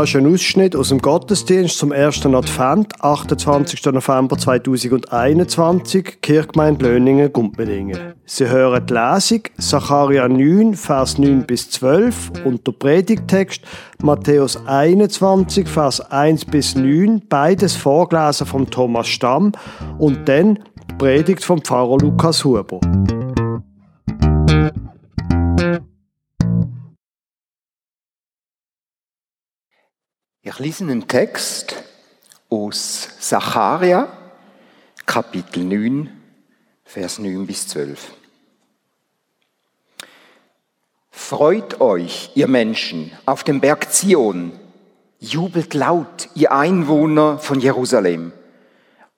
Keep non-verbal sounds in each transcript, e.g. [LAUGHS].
Das ist ein Ausschnitt aus dem Gottesdienst zum ersten Advent, 28. November 2021, Kirchgemeinde Löningen, Gumpmedingen. Sie hören die Lesung, Sacharja 9, Vers 9 bis 12 und der Predigtext Matthäus 21, Vers 1 bis 9, beides vorgelesen von Thomas Stamm und dann die Predigt vom Pfarrer Lukas Huber. Ich lese einen Text aus Sacharia, Kapitel 9, Vers 9 bis 12. Freut euch, ihr Menschen, auf dem Berg Zion, jubelt laut, ihr Einwohner von Jerusalem.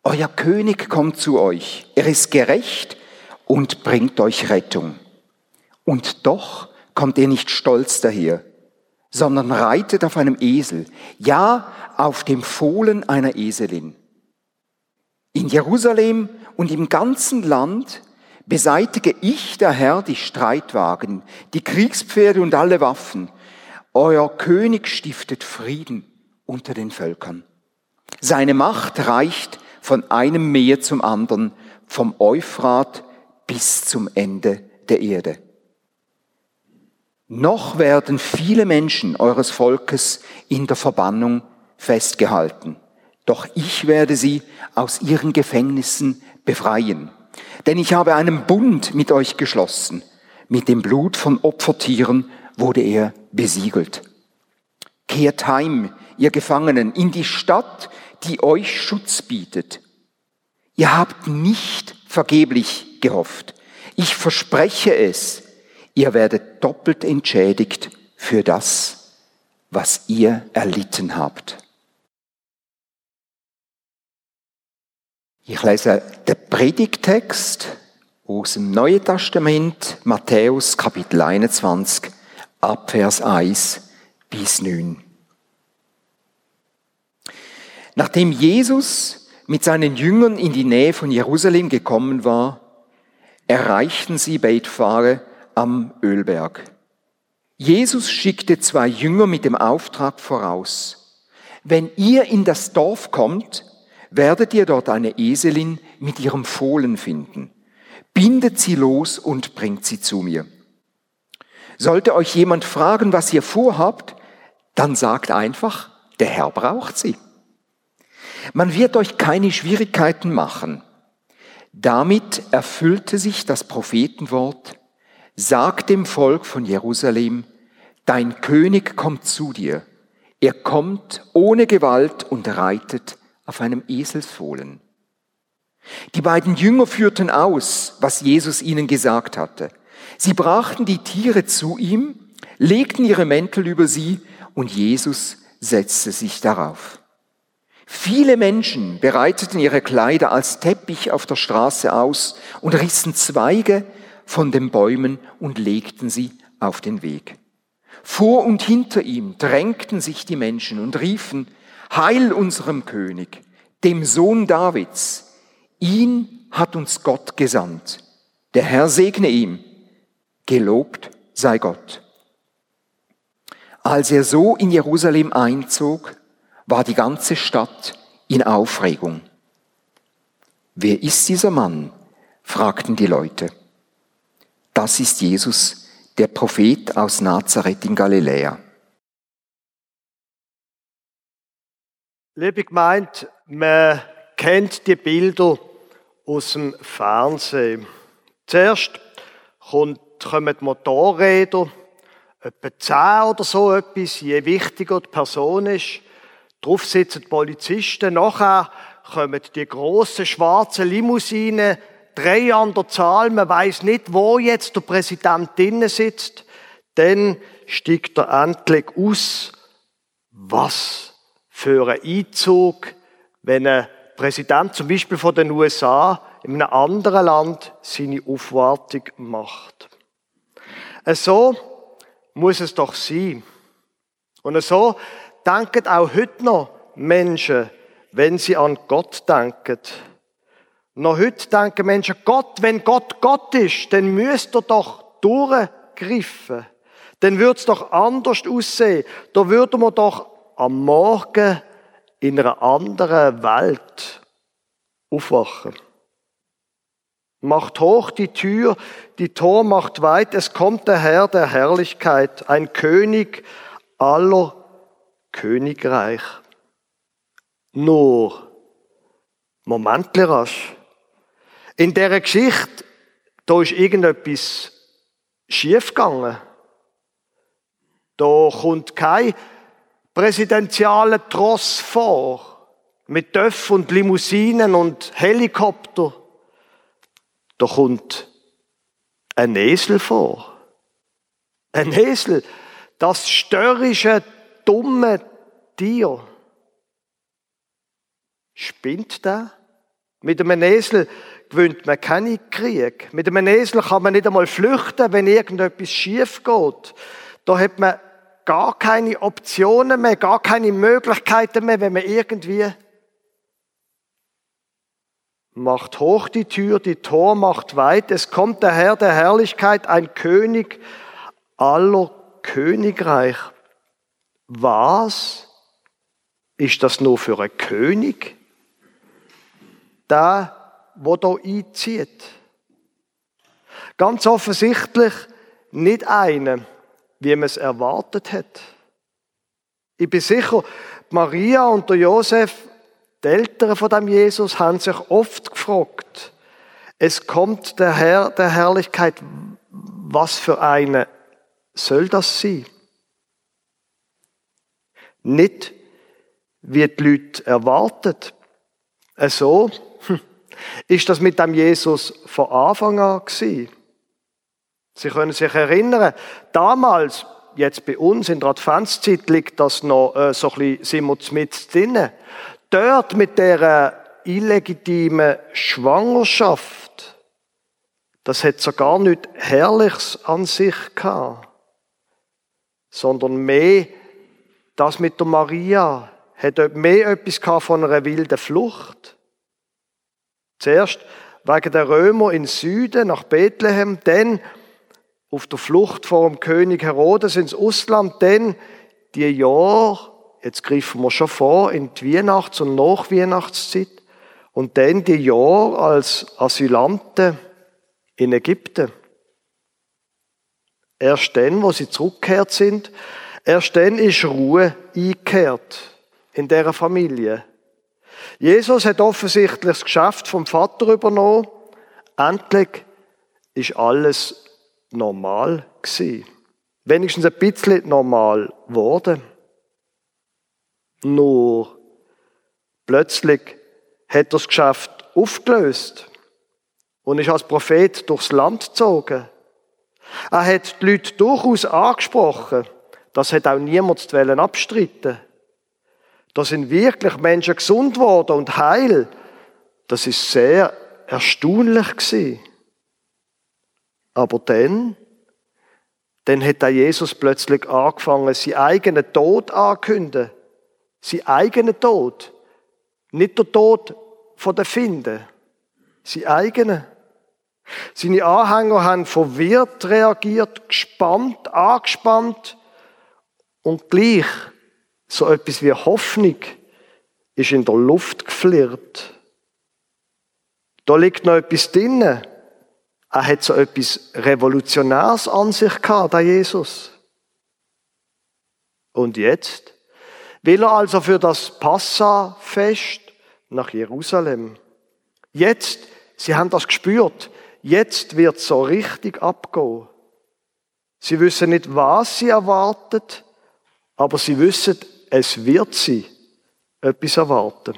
Euer König kommt zu euch, er ist gerecht und bringt euch Rettung. Und doch kommt er nicht stolz daher sondern reitet auf einem Esel, ja auf dem Fohlen einer Eselin. In Jerusalem und im ganzen Land beseitige ich, der Herr, die Streitwagen, die Kriegspferde und alle Waffen. Euer König stiftet Frieden unter den Völkern. Seine Macht reicht von einem Meer zum anderen, vom Euphrat bis zum Ende der Erde. Noch werden viele Menschen eures Volkes in der Verbannung festgehalten. Doch ich werde sie aus ihren Gefängnissen befreien. Denn ich habe einen Bund mit euch geschlossen. Mit dem Blut von Opfertieren wurde er besiegelt. Kehrt heim, ihr Gefangenen, in die Stadt, die euch Schutz bietet. Ihr habt nicht vergeblich gehofft. Ich verspreche es, Ihr werdet doppelt entschädigt für das, was ihr erlitten habt. Ich lese den Predigtext aus dem Neuen Testament, Matthäus Kapitel 21, Abvers 1 bis 9. Nachdem Jesus mit seinen Jüngern in die Nähe von Jerusalem gekommen war, erreichten sie Bethphage am Ölberg. Jesus schickte zwei Jünger mit dem Auftrag voraus. Wenn ihr in das Dorf kommt, werdet ihr dort eine Eselin mit ihrem Fohlen finden. Bindet sie los und bringt sie zu mir. Sollte euch jemand fragen, was ihr vorhabt, dann sagt einfach, der Herr braucht sie. Man wird euch keine Schwierigkeiten machen. Damit erfüllte sich das Prophetenwort, Sag dem Volk von Jerusalem, dein König kommt zu dir. Er kommt ohne Gewalt und reitet auf einem Eselsfohlen. Die beiden Jünger führten aus, was Jesus ihnen gesagt hatte. Sie brachten die Tiere zu ihm, legten ihre Mäntel über sie und Jesus setzte sich darauf. Viele Menschen bereiteten ihre Kleider als Teppich auf der Straße aus und rissen Zweige von den Bäumen und legten sie auf den Weg. Vor und hinter ihm drängten sich die Menschen und riefen, Heil unserem König, dem Sohn Davids. Ihn hat uns Gott gesandt. Der Herr segne ihm. Gelobt sei Gott. Als er so in Jerusalem einzog, war die ganze Stadt in Aufregung. Wer ist dieser Mann? fragten die Leute. Das ist Jesus, der Prophet aus Nazareth in Galiläa. Liebe Gemeinde, man kennt die Bilder aus dem Fernsehen. Zuerst kommen die Motorräder, etwa zehn oder so etwas, je wichtiger die Person ist. Darauf sitzen die Polizisten. Nachher kommen die grossen schwarzen Limousinen drei an der Zahl, man weiß nicht, wo jetzt der Präsident drinnen sitzt, dann steigt er endlich aus, was für ein Einzug, wenn ein Präsident zum Beispiel von den USA in einem anderen Land seine Aufwartung macht. So muss es doch sein. Und so denken auch heute noch Menschen, wenn sie an Gott denken. Noch heute denken Menschen, Gott, wenn Gott Gott ist, dann müsste er doch durchgriffen. Dann würde es doch anders aussehen. Da würde man doch am Morgen in einer anderen Welt aufwachen. Macht hoch die Tür, die Tor macht weit, es kommt der Herr der Herrlichkeit, ein König aller Königreich. Nur, Momentli rasch. In dieser Geschichte, da ist irgendetwas schiefgegangen. Da kommt kein präsidentialer Tross vor, mit Töff und Limousinen und Helikopter. Da kommt ein Esel vor. Ein Esel, das störrische, dumme Tier. Spinnt der? Mit einem Esel gewöhnt man keinen Krieg. Mit einem Esel kann man nicht einmal flüchten, wenn irgendetwas schief geht. Da hat man gar keine Optionen mehr, gar keine Möglichkeiten mehr, wenn man irgendwie macht hoch die Tür, die Tor macht weit, es kommt der Herr der Herrlichkeit, ein König aller Königreich. Was ist das nur für ein König? Der, wo da einzieht. Ganz offensichtlich nicht einer, wie man es erwartet hat. Ich bin sicher, Maria und der Josef die Eltern von dem Jesus haben sich oft gefragt, es kommt der Herr der Herrlichkeit, was für eine soll das sein? Nicht, wie die Leute erwartet. So hm, ist das mit dem Jesus von Anfang an gewesen. Sie können sich erinnern, damals, jetzt bei uns in der Adventszeit liegt das noch äh, so ein bisschen, sind wir mit drinnen dort mit der illegitimen Schwangerschaft, das hat so gar nicht Herrliches an sich gehabt, sondern mehr das mit der Maria hat mehr etwas gehabt von einer wilden Flucht. Zuerst wegen der Römer in Süden nach Bethlehem, dann auf der Flucht vor dem König Herodes ins Ausland, dann die Jahre jetzt greifen wir schon vor in die Weihnachts- und Nachweihnachtszeit und dann die Jahre als Asylanten in Ägypten. Erst dann, wo sie zurückgekehrt sind, erst dann ist Ruhe eingekehrt in dieser Familie. Jesus hat offensichtlich das Geschäft vom Vater übernommen. Endlich ist alles normal gewesen. Wenigstens ein bisschen normal geworden. Nur plötzlich hat er das Geschäft aufgelöst und ist als Prophet durchs Land gezogen. Er hat die Leute durchaus angesprochen. Das hat auch niemand abstreiten Da sind wirklich Menschen gesund worden und heil. Das ist sehr erstaunlich gewesen. Aber dann, dann hat der Jesus plötzlich angefangen, seinen eigenen Tod anzukündigen. Sein eigener Tod. Nicht der Tod von der Finde. Sein eigener. Seine Anhänger haben verwirrt reagiert, gespannt, angespannt und gleich so etwas wie Hoffnung ist in der Luft geflirrt. Da liegt noch etwas drinnen. Er hat so etwas Revolutionäres an sich gehabt, der Jesus. Und jetzt? will er also für das Passafest nach Jerusalem. Jetzt, sie haben das gespürt, jetzt wird so richtig abgehen. Sie wissen nicht, was sie erwartet, aber sie wissen, es wird sie etwas erwarten.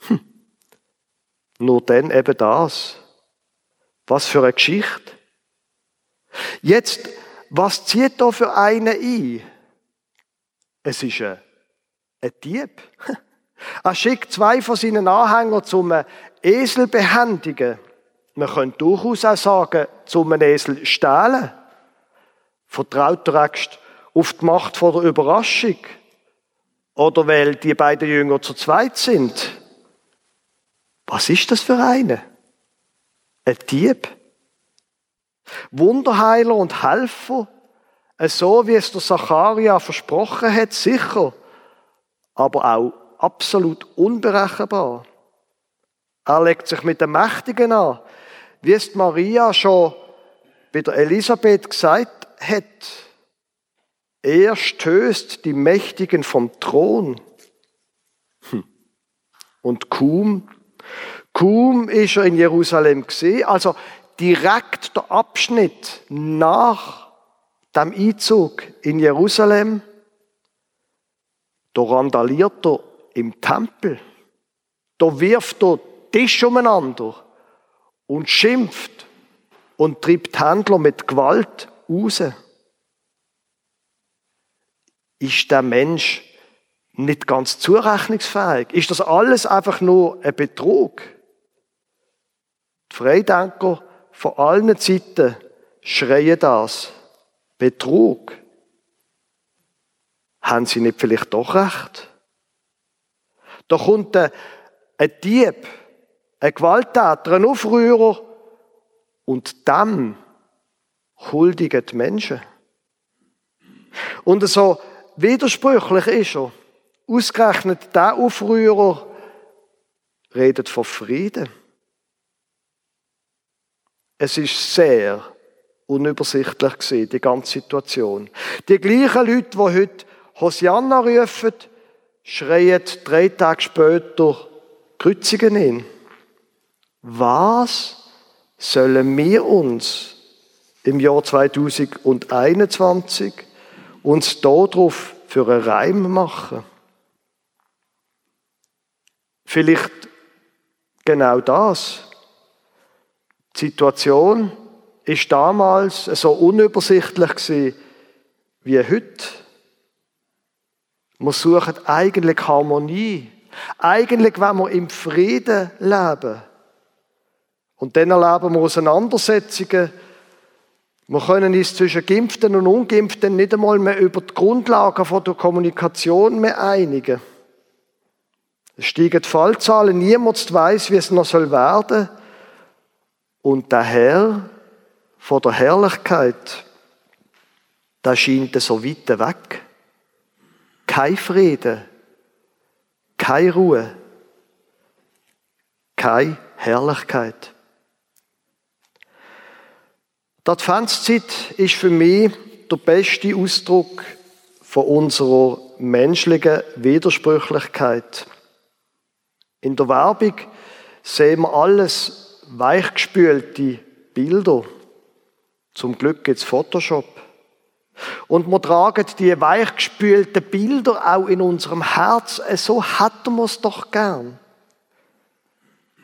Hm. Nur dann eben das. Was für eine Geschichte. Jetzt, was zieht da für eine ein? Es ist ein, ein Dieb. [LAUGHS] Er schickt zwei von seinen Anhängern zum Esel behändigen. Man könnte durchaus auch sagen, zum Esel stehlen. Vertraut der Axt auf die Macht vor der Überraschung. Oder weil die beiden Jünger zu zweit sind. Was ist das für eine? Ein Dieb. Wunderheiler und Helfer so wie es der Zacharia versprochen hat, sicher. aber auch absolut unberechenbar. Er legt sich mit den Mächtigen an, wie es Maria schon bei der Elisabeth gesagt hat. Er stößt die Mächtigen vom Thron. Hm. Und kaum, kaum ist er in Jerusalem gesehen, also direkt der Abschnitt nach dem Einzug in Jerusalem, da randaliert er im Tempel. Da wirft er Tisch umeinander und schimpft und treibt Händler mit Gewalt raus. Ist der Mensch nicht ganz zurechnungsfähig? Ist das alles einfach nur ein Betrug? Die Freidenker von allen Zeiten schreien das. Betrug. Haben sie nicht vielleicht doch recht? Da kommt ein, Dieb, ein Gewalttäter, ein Aufrührer und dann huldigen die Menschen. Und so widersprüchlich ist er. Ausgerechnet der Aufrührer redet von Frieden. Es ist sehr unübersichtlich gewesen, die ganze Situation. Die gleichen Leute, die heute Hosianna rufen, schreien drei Tage später, kreuzigen ihn. Was sollen wir uns im Jahr 2021 uns darauf für einen Reim machen? Vielleicht genau das. Die Situation ist damals so unübersichtlich gewesen wie heute. Wir suchen eigentlich Harmonie. Eigentlich wenn wir im Frieden leben. Und dann erleben wir Auseinandersetzungen. Wir können uns zwischen Geimpften und Ungeimpften nicht einmal mehr über die Grundlagen der Kommunikation mehr einigen. Es steigen die Fallzahlen, niemand weiß, wie es noch werden soll. Und der Herr von der Herrlichkeit, der scheint so weit weg. Kein Frieden, keine Ruhe, keine Herrlichkeit. Die Adventszeit ist für mich der beste Ausdruck von unserer menschlichen Widersprüchlichkeit. In der Werbung sehen wir alles weichgespülte Bilder. Zum Glück gibt es Photoshop. Und wir tragen die weichgespülten Bilder auch in unserem Herz. So hätten wir es doch gern.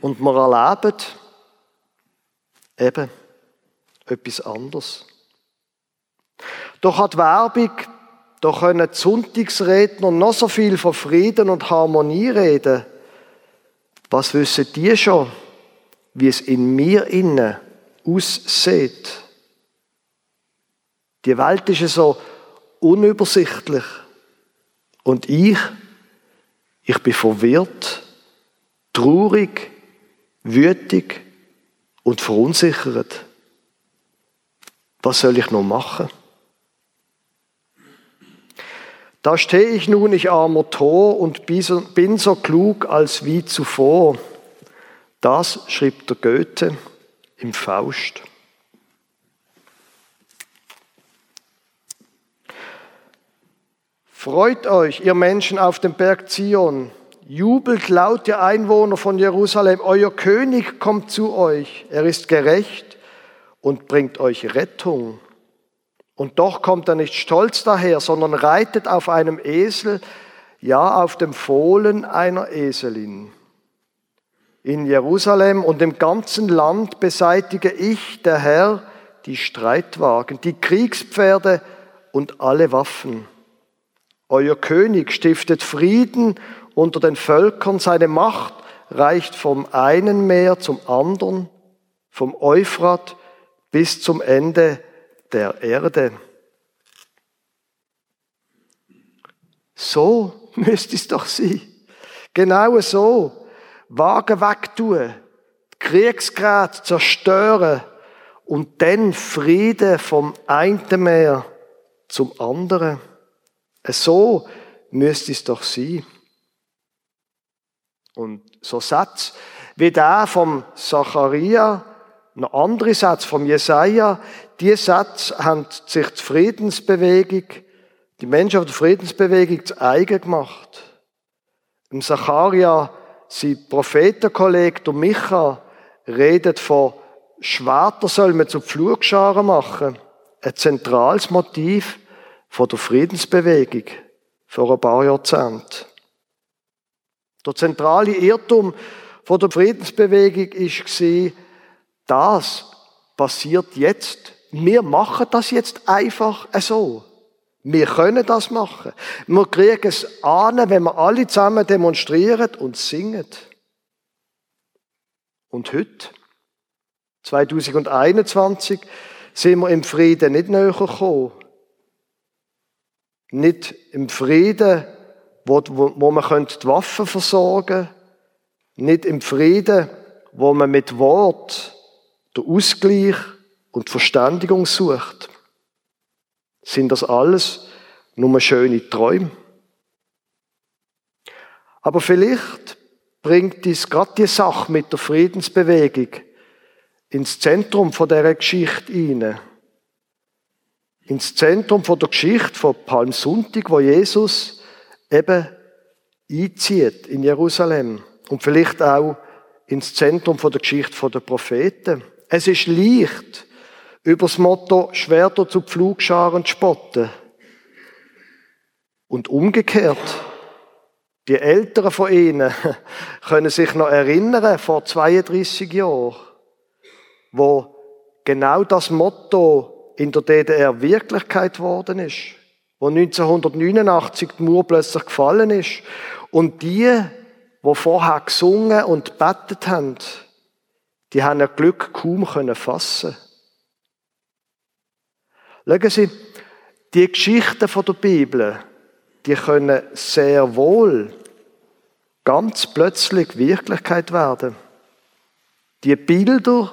Und wir erleben eben etwas anderes. Doch hat Werbung, da können die Sonntagsredner noch so viel von Frieden und Harmonie reden. Was wissen die schon, wie es in mir innen aussieht? Die Welt ist so unübersichtlich. Und ich, ich bin verwirrt, traurig, wütig und verunsichert. Was soll ich noch machen? Da stehe ich nun, ich armer Tor, und bin so klug als wie zuvor. Das schrieb der Goethe im Faust. Freut euch, ihr Menschen auf dem Berg Zion. Jubelt laut, ihr Einwohner von Jerusalem. Euer König kommt zu euch. Er ist gerecht und bringt euch Rettung. Und doch kommt er nicht stolz daher, sondern reitet auf einem Esel, ja auf dem Fohlen einer Eselin. In Jerusalem und im ganzen Land beseitige ich, der Herr, die Streitwagen, die Kriegspferde und alle Waffen. Euer König stiftet Frieden unter den Völkern, seine Macht reicht vom einen Meer zum anderen, vom Euphrat bis zum Ende der Erde. So [LAUGHS] müsste es doch sein. Genau so. Wagen wegtun, Kriegsgerät zerstören und dann Frieden vom einen Meer zum anderen. So müsste es doch sein. Und so Satz wie der vom Zacharia, noch andere Satz vom Jesaja, die Satz haben sich die Friedensbewegung, die Menschen auf der Friedensbewegung zu eigen gemacht. Im Zacharia, sein Prophetenkollege, der Micha, redet von Schwerter soll man zu Pflugscharen machen. Ein zentrales Motiv von der Friedensbewegung vor ein paar Jahrzehnten. Der zentrale Irrtum von der Friedensbewegung war, das passiert jetzt. Wir machen das jetzt einfach so. Wir können das machen. Wir kriegen es an, wenn wir alle zusammen demonstrieren und singen. Und heute, 2021, sind wir im Frieden nicht näher gekommen. Nicht im Frieden, wo, wo, wo man die Waffen versorgen könnte. Nicht im Frieden, wo man mit Wort den Ausgleich und die Verständigung sucht. Sind das alles nur schöne Träume? Aber vielleicht bringt dies gerade die Sache mit der Friedensbewegung ins Zentrum von der Geschichte hinein. Ins Zentrum von der Geschichte von Palmsonntag, wo Jesus eben einzieht in Jerusalem und vielleicht auch ins Zentrum von der Geschichte der Propheten. Es ist leicht, über das Motto Schwerter zu Pflugscharen zu spotten. Und umgekehrt, die Älteren von ihnen [LAUGHS] können sich noch erinnern, vor 32 Jahren, wo genau das Motto in der DDR Wirklichkeit worden ist, wo 1989 die Mauer plötzlich gefallen ist. Und die, wo vorher gesungen und bettet haben, die haben ihr Glück kaum fassen Schauen Sie, die Geschichten der Bibel, die können sehr wohl ganz plötzlich Wirklichkeit werden. Die Bilder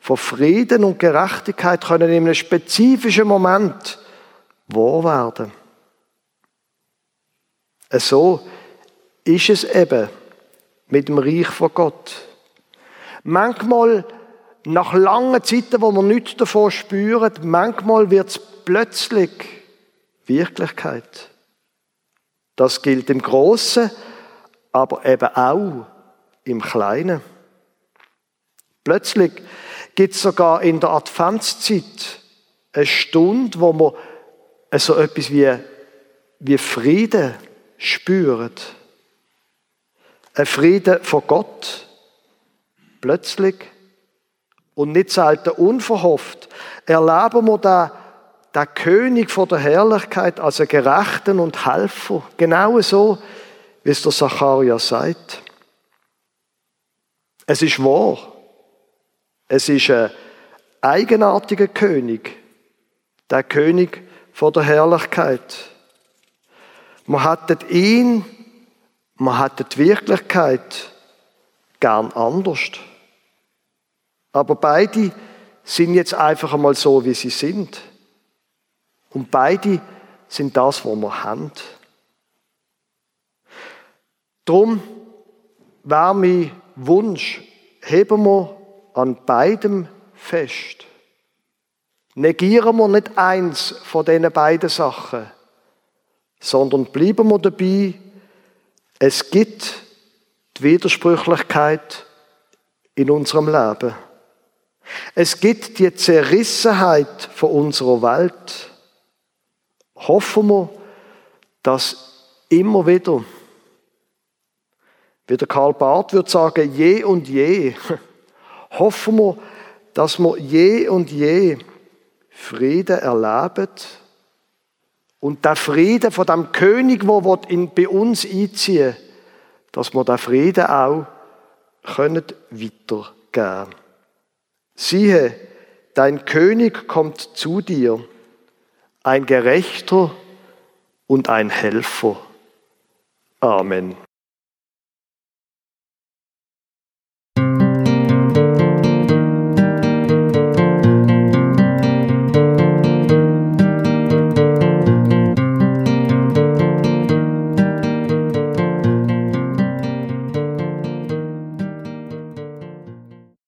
von Frieden und Gerechtigkeit können in einem spezifischen Moment wahr werden. So ist es eben mit dem Reich von Gott. Manchmal nach langen Zeiten, wo man nichts davon spüren, manchmal wird es plötzlich Wirklichkeit. Das gilt im Großen, aber eben auch im Kleinen. Plötzlich gibt es sogar in der Adventszeit eine Stunde, wo man so etwas wie, wie Frieden spürt. Ein Frieden von Gott. Plötzlich und nicht selten unverhofft erleben wir den, den König von der Herrlichkeit als einen Gerechten und Helfer. Genau so, wie es der Zacharia sagt. Es ist wahr. Es ist ein eigenartiger König. Der König von der Herrlichkeit. Man hat ihn, man hat die Wirklichkeit gern anders. Aber beide sind jetzt einfach einmal so, wie sie sind. Und beide sind das, was wir haben. Drum wäre mein Wunsch, heben wir an beidem fest. Negieren wir nicht eins von diesen beiden Sachen, sondern bleiben wir dabei, es gibt die Widersprüchlichkeit in unserem Leben. Es gibt die Zerrissenheit von unserer Welt. Hoffen wir, dass immer wieder, wie der Karl Barth würde sagen, je und je, [LAUGHS] hoffen wir, dass wir je und je Frieden erleben und der Frieden von dem König, der bei uns einziehen dass wir den Frieden auch weitergeben können. Siehe, dein König kommt zu dir, ein Gerechter und ein Helfer. Amen.